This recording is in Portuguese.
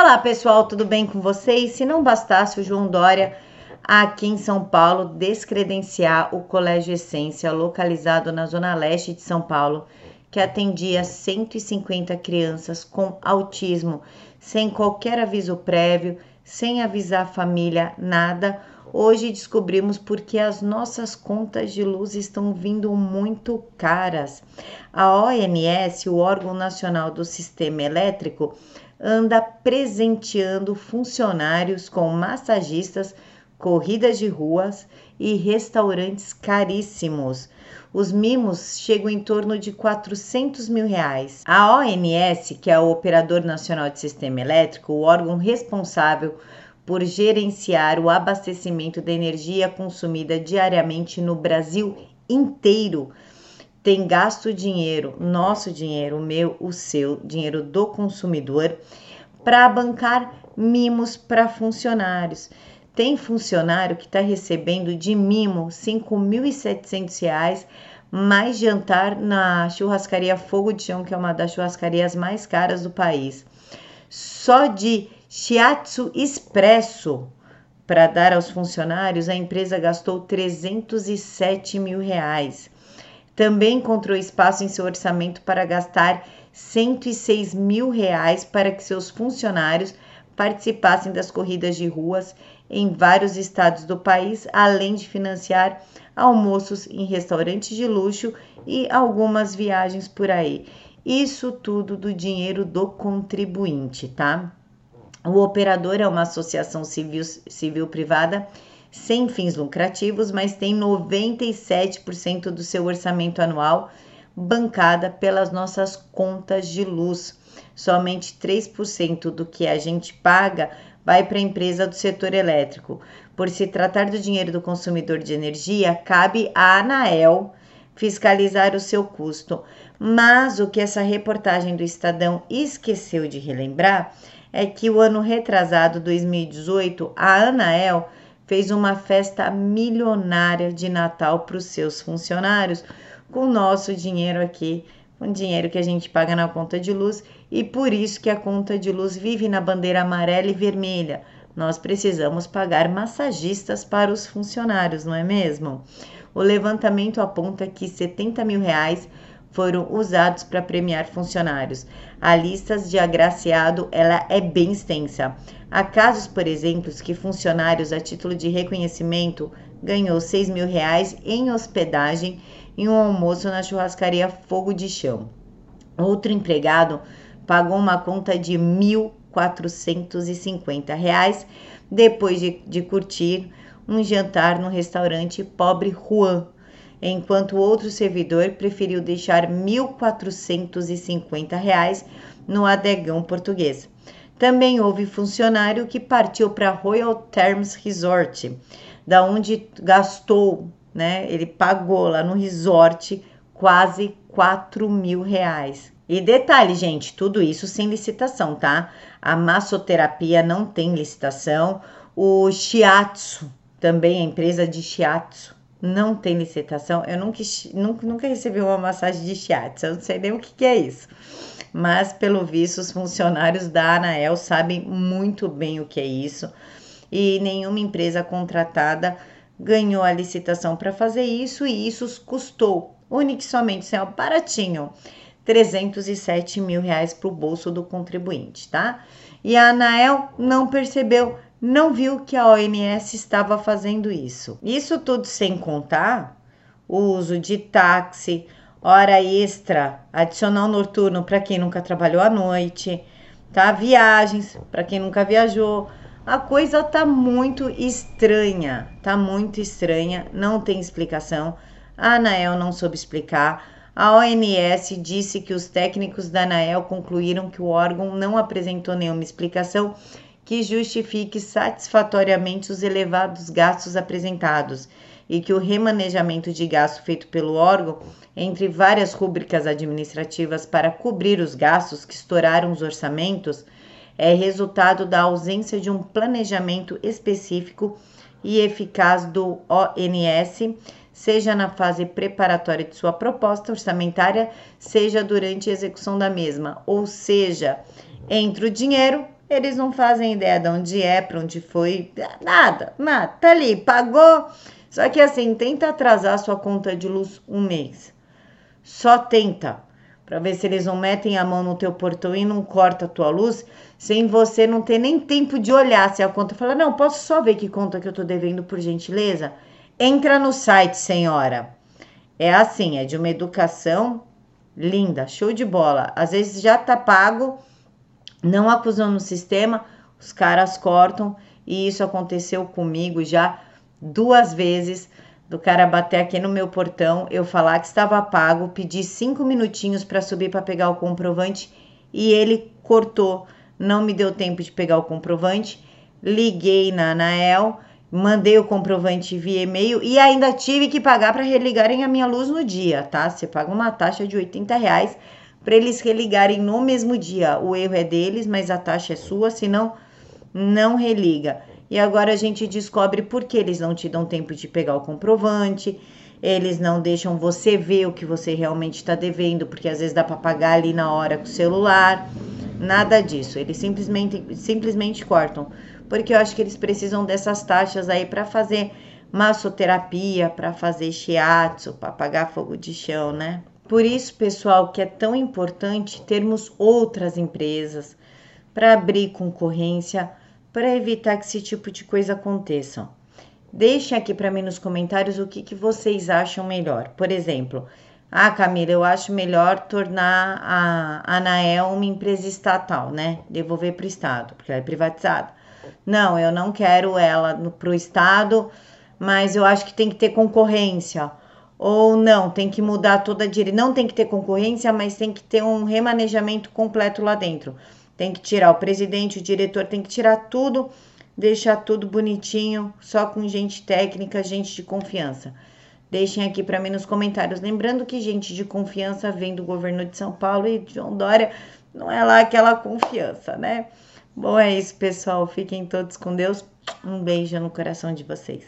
Olá pessoal, tudo bem com vocês? Se não bastasse o João Dória aqui em São Paulo descredenciar o Colégio Essência, localizado na zona leste de São Paulo, que atendia 150 crianças com autismo, sem qualquer aviso prévio, sem avisar a família nada. Hoje descobrimos porque as nossas contas de luz estão vindo muito caras. A ONS, o órgão nacional do sistema elétrico, anda presenteando funcionários com massagistas, corridas de ruas e restaurantes caríssimos. Os mimos chegam em torno de 400 mil reais. A ONS, que é o Operador Nacional de Sistema Elétrico, o órgão responsável por gerenciar o abastecimento da energia consumida diariamente no Brasil inteiro, tem gasto dinheiro, nosso dinheiro, o meu, o seu, dinheiro do consumidor, para bancar mimos para funcionários. Tem funcionário que está recebendo de mimo R$ 5.700 mais jantar na churrascaria Fogo de Chão, que é uma das churrascarias mais caras do país. Só de shiatsu expresso para dar aos funcionários, a empresa gastou 307 mil reais. Também encontrou espaço em seu orçamento para gastar 106 mil reais para que seus funcionários participassem das corridas de ruas em vários estados do país, além de financiar almoços em restaurantes de luxo e algumas viagens por aí. Isso tudo do dinheiro do contribuinte, tá? O operador é uma associação civil, civil privada sem fins lucrativos, mas tem 97% do seu orçamento anual bancada pelas nossas contas de luz. Somente 3% do que a gente paga vai para a empresa do setor elétrico. Por se tratar do dinheiro do consumidor de energia, cabe à Anael fiscalizar o seu custo. Mas o que essa reportagem do Estadão esqueceu de relembrar é que o ano retrasado, 2018, a Anael fez uma festa milionária de Natal para os seus funcionários com o nosso dinheiro aqui, o dinheiro que a gente paga na conta de luz e por isso que a conta de luz vive na bandeira amarela e vermelha. Nós precisamos pagar massagistas para os funcionários, não é mesmo? O levantamento aponta que 70 mil reais foram usados para premiar funcionários. A lista de agraciado ela é bem extensa. Há casos, por exemplo, que funcionários a título de reconhecimento ganhou 6 mil reais em hospedagem e um almoço na churrascaria Fogo de Chão. Outro empregado pagou uma conta de 1.450 reais depois de, de curtir um jantar no restaurante Pobre Juan, enquanto outro servidor preferiu deixar 1.450 reais no adegão português. Também houve funcionário que partiu para Royal Terms Resort, da onde gastou, né? Ele pagou lá no resort quase 4 mil reais. E detalhe, gente, tudo isso sem licitação, tá? A massoterapia não tem licitação. O shiatsu, também a empresa de shiatsu, não tem licitação. Eu nunca, nunca, nunca recebi uma massagem de shiatsu, eu não sei nem o que, que é isso mas pelo visto os funcionários da Anael sabem muito bem o que é isso e nenhuma empresa contratada ganhou a licitação para fazer isso e isso custou único somente, assim, baratinho, 307 mil reais para o bolso do contribuinte, tá? E a Anael não percebeu, não viu que a OMS estava fazendo isso. Isso tudo sem contar o uso de táxi, hora extra, adicional noturno para quem nunca trabalhou à noite, tá? Viagens para quem nunca viajou. A coisa tá muito estranha, tá muito estranha, não tem explicação. A Anael não soube explicar. A ONS disse que os técnicos da Anael concluíram que o órgão não apresentou nenhuma explicação que justifique satisfatoriamente os elevados gastos apresentados e que o remanejamento de gasto feito pelo órgão entre várias rúbricas administrativas para cobrir os gastos que estouraram os orçamentos é resultado da ausência de um planejamento específico e eficaz do ONS, seja na fase preparatória de sua proposta orçamentária, seja durante a execução da mesma, ou seja, entre o dinheiro Eles não fazem ideia de onde é, para onde foi, nada, nada. Tá ali, pagou. Só que assim, tenta atrasar sua conta de luz um mês. Só tenta para ver se eles não metem a mão no teu portão e não corta a tua luz, sem você não ter nem tempo de olhar se a conta fala: "Não, posso só ver que conta que eu tô devendo por gentileza?" Entra no site, senhora. É assim, é de uma educação linda, show de bola. Às vezes já tá pago, não acusando o sistema, os caras cortam e isso aconteceu comigo já duas vezes do cara bater aqui no meu portão, eu falar que estava pago, pedir cinco minutinhos para subir para pegar o comprovante e ele cortou, não me deu tempo de pegar o comprovante. Liguei na Anael, mandei o comprovante via e-mail e ainda tive que pagar para religarem a minha luz no dia, tá? Você paga uma taxa de 80 reais para eles religarem no mesmo dia. O erro é deles, mas a taxa é sua, senão não religa. E agora a gente descobre por que eles não te dão tempo de pegar o comprovante, eles não deixam você ver o que você realmente está devendo, porque às vezes dá para pagar ali na hora com o celular. Nada disso, eles simplesmente, simplesmente cortam, porque eu acho que eles precisam dessas taxas aí para fazer massoterapia, para fazer shiatsu, para apagar fogo de chão, né? Por isso, pessoal, que é tão importante termos outras empresas para abrir concorrência para evitar que esse tipo de coisa aconteça. Deixem aqui para mim nos comentários o que, que vocês acham melhor. Por exemplo, ah, Camila, eu acho melhor tornar a Anael uma empresa estatal, né? Devolver para o Estado, porque ela é privatizada. Não, eu não quero ela para o Estado, mas eu acho que tem que ter concorrência. Ou não, tem que mudar toda a direita. Não tem que ter concorrência, mas tem que ter um remanejamento completo lá dentro. Tem que tirar o presidente, o diretor, tem que tirar tudo, deixar tudo bonitinho, só com gente técnica, gente de confiança. Deixem aqui para mim nos comentários. Lembrando que gente de confiança vem do governo de São Paulo e de João Dória não é lá aquela confiança, né? Bom, é isso, pessoal. Fiquem todos com Deus. Um beijo no coração de vocês.